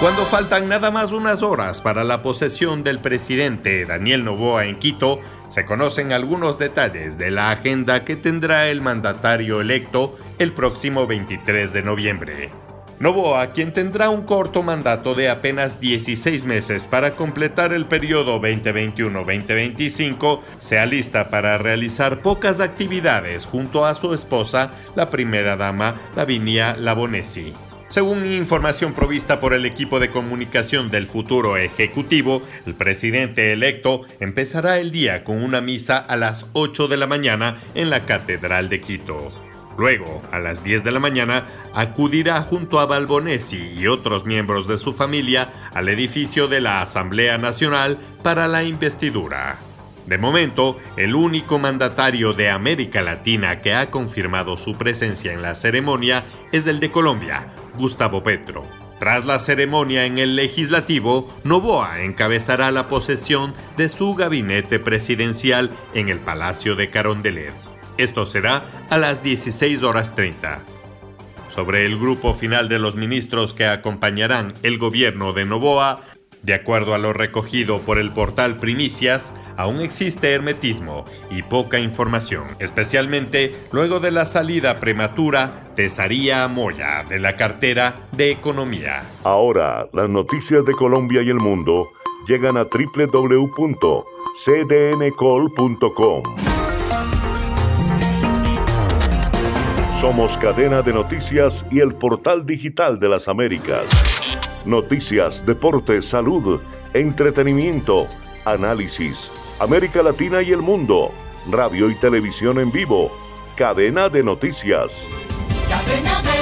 Cuando faltan nada más unas horas para la posesión del presidente Daniel Novoa en Quito, se conocen algunos detalles de la agenda que tendrá el mandatario electo el próximo 23 de noviembre. Novoa, quien tendrá un corto mandato de apenas 16 meses para completar el periodo 2021-2025, se alista para realizar pocas actividades junto a su esposa, la primera dama Lavinia Labonesi. Según información provista por el equipo de comunicación del futuro Ejecutivo, el presidente electo empezará el día con una misa a las 8 de la mañana en la Catedral de Quito. Luego, a las 10 de la mañana, acudirá junto a Balbonesi y otros miembros de su familia al edificio de la Asamblea Nacional para la investidura. De momento, el único mandatario de América Latina que ha confirmado su presencia en la ceremonia es el de Colombia, Gustavo Petro. Tras la ceremonia en el legislativo, Novoa encabezará la posesión de su gabinete presidencial en el Palacio de Carondelet. Esto será a las 16 horas 30. Sobre el grupo final de los ministros que acompañarán el gobierno de Novoa, de acuerdo a lo recogido por el portal Primicias, aún existe hermetismo y poca información, especialmente luego de la salida prematura de Saría Moya de la cartera de Economía. Ahora, las noticias de Colombia y el mundo llegan a www.cdncol.com. Somos cadena de noticias y el portal digital de las Américas. Noticias, deportes, salud, entretenimiento, análisis, América Latina y el mundo, radio y televisión en vivo, cadena de noticias. Cadena de